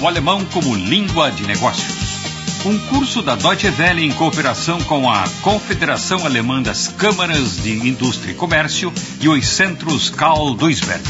o alemão como língua de negócios. Um curso da Deutsche Welle em cooperação com a Confederação Alemã das Câmaras de Indústria e Comércio e os centros Karl Duisberg.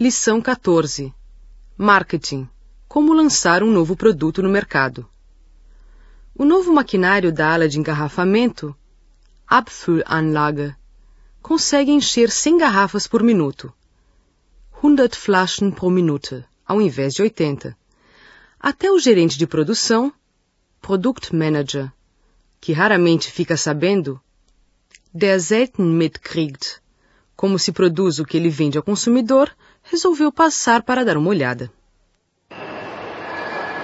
Lição 14. Marketing. Como lançar um novo produto no mercado. O novo maquinário da ala de engarrafamento, Abfüllanlage, consegue encher 100 garrafas por minuto. 100 Flaschen pro Minute, ao invés de 80. Até o gerente de produção, Product Manager, que raramente fica sabendo, der selten mitkriegt, como se produz o que ele vende ao consumidor, resolveu passar para dar uma olhada.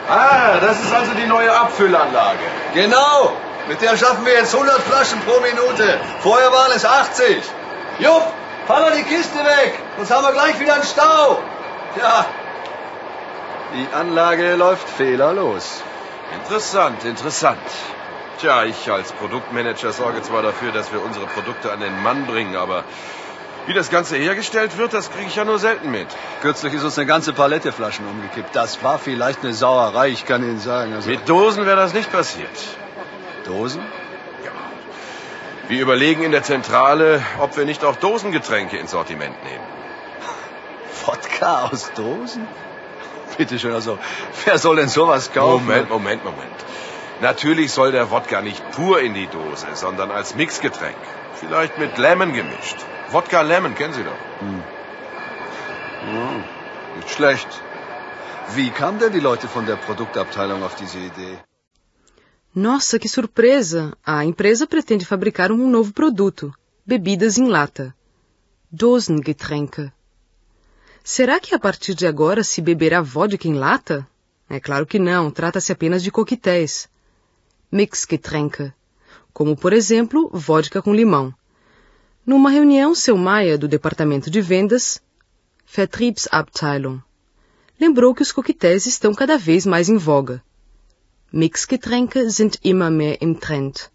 Ah, das ist also die neue Abfüllanlage. Genau, mit der schaffen wir jetzt 100 Flaschen pro Minute. Vorher waren es 80. Jupp, fahr mal die Kiste weg, sonst haben wir gleich wieder einen Stau. Ja. Die Anlage läuft fehlerlos. Interessant, interessant. Tja, ich als Produktmanager sorge zwar dafür, dass wir unsere Produkte an den Mann bringen, aber wie das Ganze hergestellt wird, das kriege ich ja nur selten mit. Kürzlich ist uns eine ganze Palette Flaschen umgekippt. Das war vielleicht eine Sauerei, ich kann Ihnen sagen. Also Mit Dosen wäre das nicht passiert. Dosen? Wir überlegen in der Zentrale, ob wir nicht auch Dosengetränke ins Sortiment nehmen. Wodka aus Dosen? Bitte schön, also wer soll denn sowas kaufen? Moment, Moment, Moment. Natürlich soll der Wodka nicht pur in die Dose, sondern als Mixgetränk. Vielleicht mit Lemon gemischt. Wodka Lemon, kennen Sie doch. Hm. Ja, nicht schlecht. Wie kamen denn die Leute von der Produktabteilung auf diese Idee? Nossa, que surpresa! A empresa pretende fabricar um novo produto: bebidas em lata. Dosengetränke. Será que a partir de agora se beberá vodka em lata? É claro que não, trata-se apenas de coquetéis. Mixgetränke. Como, por exemplo, vodka com limão. Numa reunião, seu Maia, do departamento de vendas, Vertriebsabteilung, lembrou que os coquetéis estão cada vez mais em voga. Mixgetränke sind immer mehr im Trend.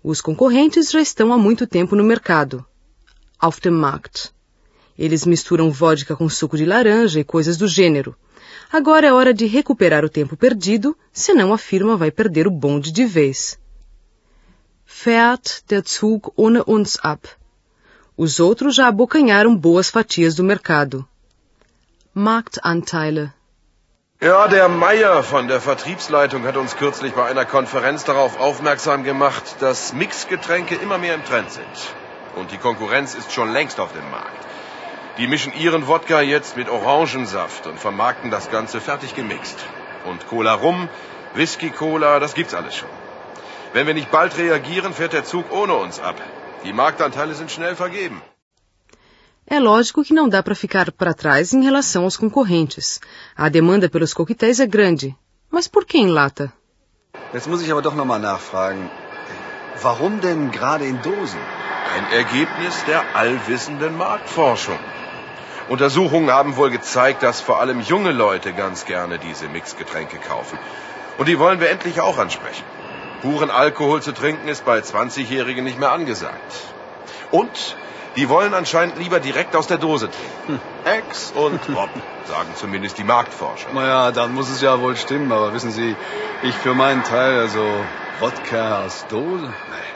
Os concorrentes já estão há muito tempo no mercado. Auf dem Markt. Eles misturam vodka com suco de laranja e coisas do gênero. Agora é hora de recuperar o tempo perdido, senão a firma vai perder o bonde de vez. Fährt der Zug ohne uns ab. Os outros já abocanharam boas fatias do mercado. Marktanteile. Ja, der Meier von der Vertriebsleitung hat uns kürzlich bei einer Konferenz darauf aufmerksam gemacht, dass Mixgetränke immer mehr im Trend sind. Und die Konkurrenz ist schon längst auf dem Markt. Die mischen ihren Wodka jetzt mit Orangensaft und vermarkten das Ganze fertig gemixt. Und Cola Rum, Whisky Cola, das gibt's alles schon. Wenn wir nicht bald reagieren, fährt der Zug ohne uns ab. Die Marktanteile sind schnell vergeben. É lógico que não dá para ficar para trás em relação aos concorrentes. A demanda pelos coquetéis é grande. Mas por que em lata? Jetzt muss ich aber doch nochmal nachfragen. Warum denn gerade in Dosen? Ein Ergebnis der allwissenden Marktforschung. Untersuchungen haben wohl gezeigt, dass vor allem junge Leute ganz gerne diese Mixgetränke kaufen. Und die wollen wir endlich auch ansprechen. Puren Alkohol zu trinken ist bei 20-Jährigen nicht mehr angesagt. Und die wollen anscheinend lieber direkt aus der Dose trinken. Ex und Bob, sagen zumindest die Marktforscher. Naja, dann muss es ja wohl stimmen, aber wissen Sie, ich für meinen Teil, also Wodka aus Dose? Nee.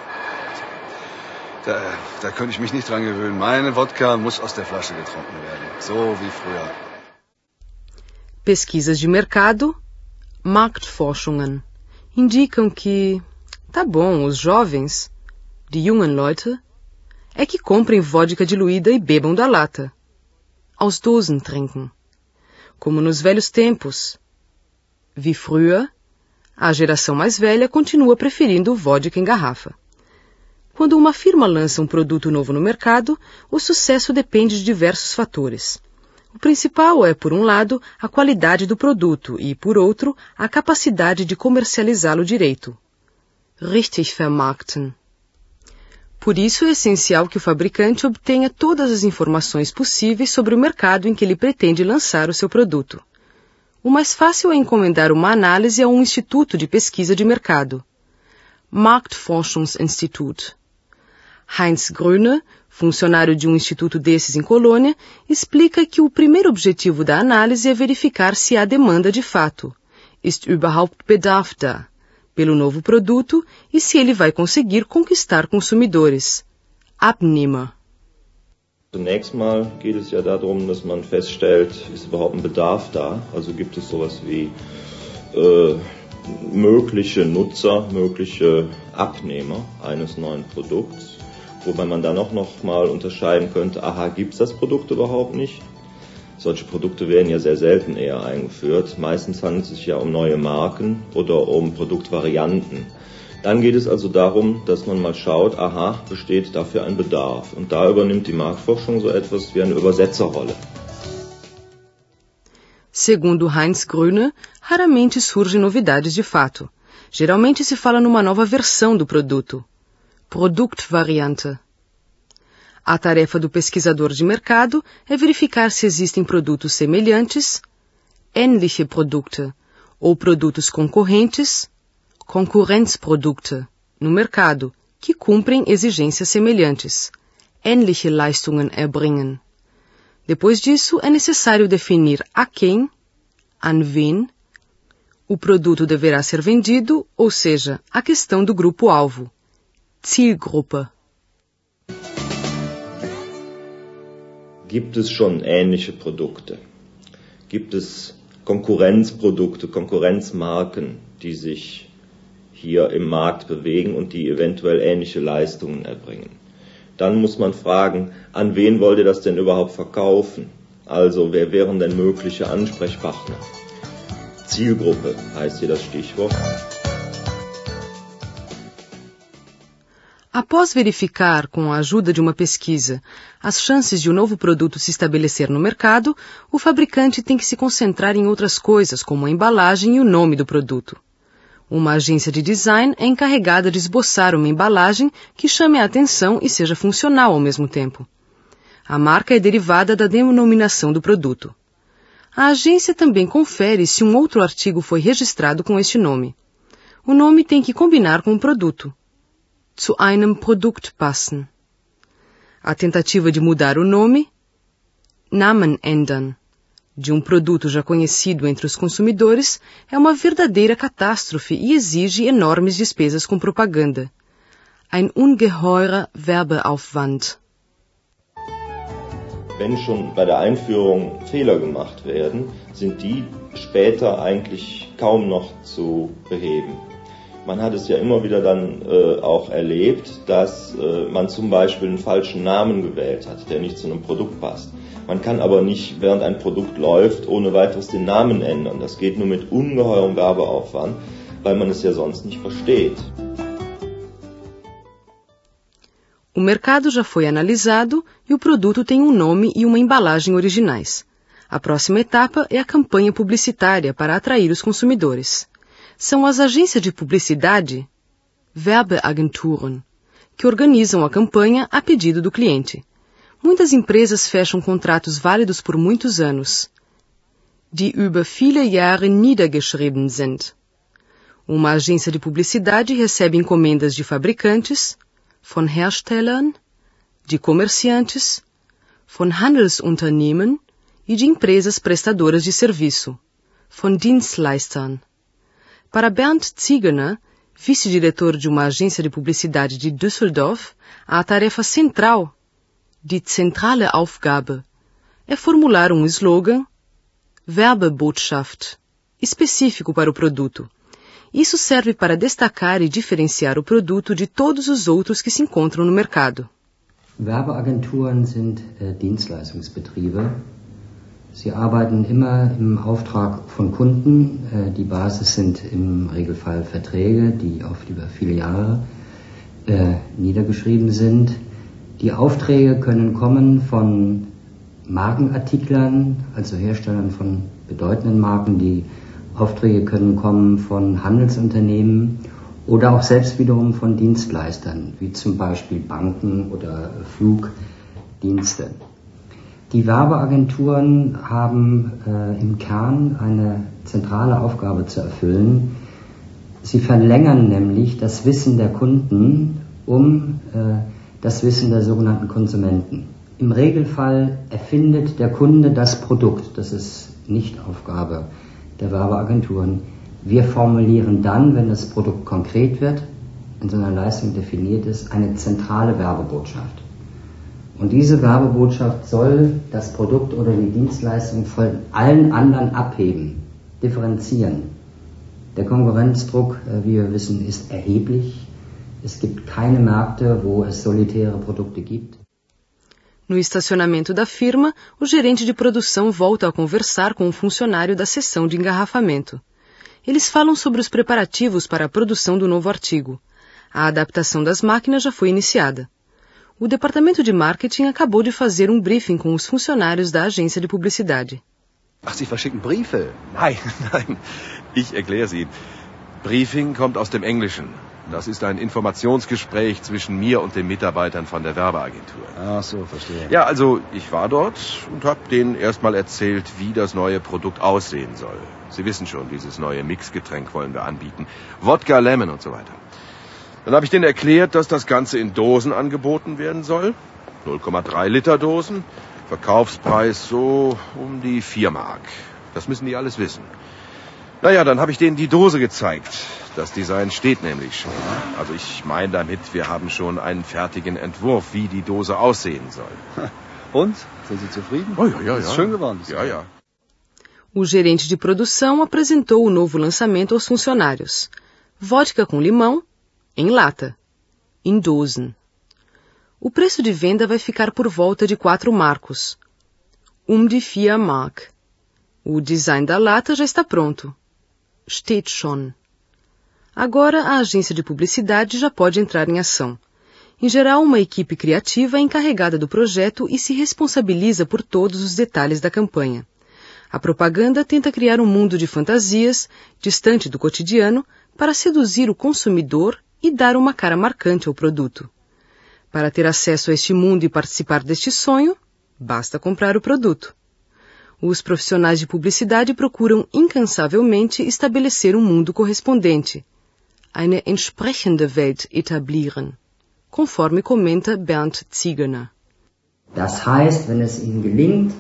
Da, da könnte ich mich nicht dran gewöhnen. Meine Wodka muss aus der Flasche getrunken werden. So wie früher. Pesquisas de mercado, Marktforschungen, indicam que, tá bom, os jovens, die jungen Leute, é que comprem vodka diluída e bebam da lata. Aus Dosen trinken. Como nos velhos tempos. Wie früher, a geração mais velha continua preferindo vodka em garrafa. Quando uma firma lança um produto novo no mercado, o sucesso depende de diversos fatores. O principal é, por um lado, a qualidade do produto e, por outro, a capacidade de comercializá-lo direito. Richtig vermarkten. Por isso é essencial que o fabricante obtenha todas as informações possíveis sobre o mercado em que ele pretende lançar o seu produto. O mais fácil é encomendar uma análise a um instituto de pesquisa de mercado. Marktforschungsinstitut. Heinz Gröne, funcionário de um instituto desses em Colônia, explica que o primeiro objetivo da análise é verificar se há demanda de fato. Ist überhaupt Bedarf da? Pelo novo produto e se ele vai conseguir conquistar consumidores. Abnehmer. Zunächst mal geht es ja darum, dass man feststellt, ist überhaupt ein Bedarf da? Also gibt es sowas wie äh, mögliche Nutzer, mögliche Abnehmer eines neuen Produkts, wobei man dann auch noch mal unterscheiden könnte, aha, gibt es das Produkt überhaupt nicht? Solche Produkte werden ja sehr selten eher eingeführt. Meistens handelt es sich ja um neue Marken oder um Produktvarianten. Dann geht es also darum, dass man mal schaut, aha, besteht dafür ein Bedarf. Und da übernimmt die Marktforschung so etwas wie eine Übersetzerrolle. Segundo Heinz Grüne, raramente surgem novidades de fato. Geralmente se fala numa nova versão do produto. Produktvariante. A tarefa do pesquisador de mercado é verificar se existem produtos semelhantes, ähnliche Produkte, ou produtos concorrentes, Konkurrenzprodukte no mercado que cumprem exigências semelhantes, ähnliche Leistungen erbringen. Depois disso, é necessário definir a quem, an wen, o produto deverá ser vendido, ou seja, a questão do grupo-alvo, Zielgruppe. Gibt es schon ähnliche Produkte? Gibt es Konkurrenzprodukte, Konkurrenzmarken, die sich hier im Markt bewegen und die eventuell ähnliche Leistungen erbringen. Dann muss man fragen, an wen wollt ihr das denn überhaupt verkaufen? Also wer wären denn mögliche Ansprechpartner? Zielgruppe heißt hier das Stichwort. Após verificar, com a ajuda de uma pesquisa, as chances de um novo produto se estabelecer no mercado, o fabricante tem que se concentrar em outras coisas, como a embalagem e o nome do produto. Uma agência de design é encarregada de esboçar uma embalagem que chame a atenção e seja funcional ao mesmo tempo. A marca é derivada da denominação do produto. A agência também confere se um outro artigo foi registrado com este nome. O nome tem que combinar com o produto. Zu einem Produkt passen. A tentativa de mudar o nome, Namen ändern de um produto já conhecido entre os consumidores é uma verdadeira catástrofe e exige enormes despesas com propaganda. Ein ungeheurer Werbeaufwand. Wenn schon bei der Einführung Fehler gemacht werden, sind die später eigentlich kaum noch zu beheben. Man hat es ja immer wieder dann äh, auch erlebt, dass äh, man zum Beispiel einen falschen Namen gewählt hat, der nicht zu einem Produkt passt. Man kann aber nicht, während ein Produkt läuft, ohne weiteres den Namen ändern. Das geht nur mit ungeheurem Werbeaufwand, weil man es ja sonst nicht versteht. O mercado já foi analisado e o produto tem um nome e uma embalagem originais. A próxima etapa é a campanha publicitária para atrair os consumidores. São as agências de publicidade, Werbeagenturen, que organizam a campanha a pedido do cliente. Muitas empresas fecham contratos válidos por muitos anos, die über viele Jahre niedergeschrieben sind. Uma agência de publicidade recebe encomendas de fabricantes, von Herstellern, de comerciantes, von Handelsunternehmen e de empresas prestadoras de serviço, von Dienstleistern. Para Bernd Ziegener, vice-diretor de uma agência de publicidade de Düsseldorf, a tarefa central Die zentrale Aufgabe é formular um slogan, Werbebotschaft, específico para o produto. Isso serve para destacar e diferenciar o produto de todos os outros que se encontram no mercado. Werbeagenturen sind äh, Dienstleistungsbetriebe. Sie arbeiten immer im Auftrag von Kunden. Äh, die Basis sind im Regelfall Verträge, die oft über viele Jahre äh, niedergeschrieben sind. Die Aufträge können kommen von Markenartiklern, also Herstellern von bedeutenden Marken. Die Aufträge können kommen von Handelsunternehmen oder auch selbst wiederum von Dienstleistern, wie zum Beispiel Banken oder Flugdienste. Die Werbeagenturen haben äh, im Kern eine zentrale Aufgabe zu erfüllen. Sie verlängern nämlich das Wissen der Kunden, um äh, das Wissen der sogenannten Konsumenten. Im Regelfall erfindet der Kunde das Produkt. Das ist nicht Aufgabe der Werbeagenturen. Wir formulieren dann, wenn das Produkt konkret wird, in so einer Leistung definiert ist, eine zentrale Werbebotschaft. Und diese Werbebotschaft soll das Produkt oder die Dienstleistung von allen anderen abheben, differenzieren. Der Konkurrenzdruck, äh, wie wir wissen, ist erheblich. Es gibt keine Märkte, wo es solitäre Produkte gibt. No estacionamento da firma, o gerente de produção volta a conversar com um funcionário da seção de engarrafamento. Eles falam sobre os preparativos para a produção do novo artigo. A adaptação das máquinas já foi iniciada. O departamento de marketing acabou de fazer um briefing com os funcionários da agência de publicidade. Ach, Sie verschicken Briefe? Nein, nein. Ich erkläre Sie. Briefing kommt aus dem Englischen. Das ist ein Informationsgespräch zwischen mir und den Mitarbeitern von der Werbeagentur. Ach so, verstehe. Ja, also ich war dort und habe denen erstmal erzählt, wie das neue Produkt aussehen soll. Sie wissen schon, dieses neue Mixgetränk wollen wir anbieten. Wodka, Lemon und so weiter. Dann habe ich denen erklärt, dass das Ganze in Dosen angeboten werden soll. 0,3 Liter Dosen. Verkaufspreis so um die 4 Mark. Das müssen die alles wissen. Naja, dann habe ich denen die Dose gezeigt. Das Design steht nämlich schon. Also ich meine damit, wir haben schon einen fertigen Entwurf, wie die Dose aussehen soll. Und? Sind Sie zufrieden? Oh, ja, ja, Ist ja. schön geworden. Ja, ja. O gerente de produção apresentou o novo lançamento aos funcionários. Vodka com limão, em lata, em Dosen. O preço de venda vai ficar por volta de quatro marcos. Um de vier Mark. O design da lata já está pronto. Steht schon. Agora a agência de publicidade já pode entrar em ação. Em geral, uma equipe criativa é encarregada do projeto e se responsabiliza por todos os detalhes da campanha. A propaganda tenta criar um mundo de fantasias, distante do cotidiano, para seduzir o consumidor e dar uma cara marcante ao produto. Para ter acesso a este mundo e participar deste sonho, basta comprar o produto. Os profissionais de publicidade procuram incansavelmente estabelecer um mundo correspondente, eine entsprechende Welt etablieren, conforme comenta Bernd Ziegener. Das heißt, wenn es Ihnen gelingt,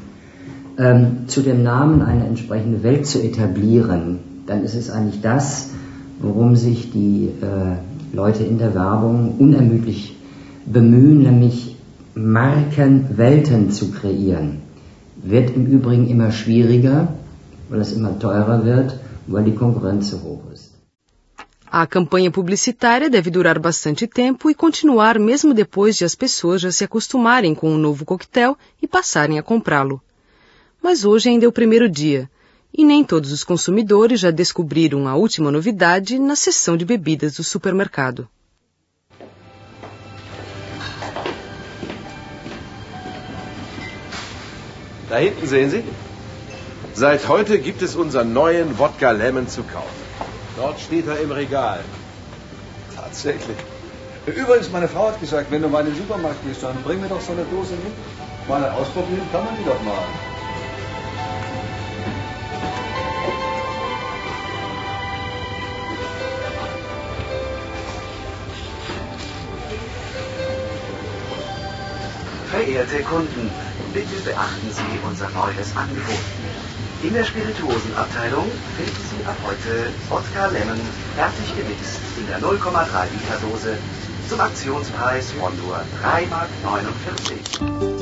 ähm, zu dem Namen eine entsprechende Welt zu etablieren, dann ist es eigentlich das, worum sich die äh, Leute in der Werbung unermüdlich bemühen, nämlich Markenwelten zu kreieren. Wird im Übrigen immer schwieriger, weil es immer teurer wird, weil die Konkurrenz so hoch ist. A campanha publicitária deve durar bastante tempo e continuar mesmo depois de as pessoas já se acostumarem com o novo coquetel e passarem a comprá-lo. Mas hoje ainda é o primeiro dia, e nem todos os consumidores já descobriram a última novidade na seção de bebidas do supermercado. Da hinten sehen Sie. Seit heute gibt es unseren neuen Wodka Lemon zu kaufen. Dort steht er im Regal. Tatsächlich. Übrigens, meine Frau hat gesagt, wenn du mal in den Supermarkt gehst, dann bring mir doch so eine Dose mit. Mal ausprobieren kann man die doch mal. Verehrte Kunden, bitte beachten Sie unser neues Angebot. In der Spirituosenabteilung finden Sie ab heute Wodka Lemon fertig gemixt in der 0,3 Liter Dose zum Aktionspreis von nur 3,49 Mark.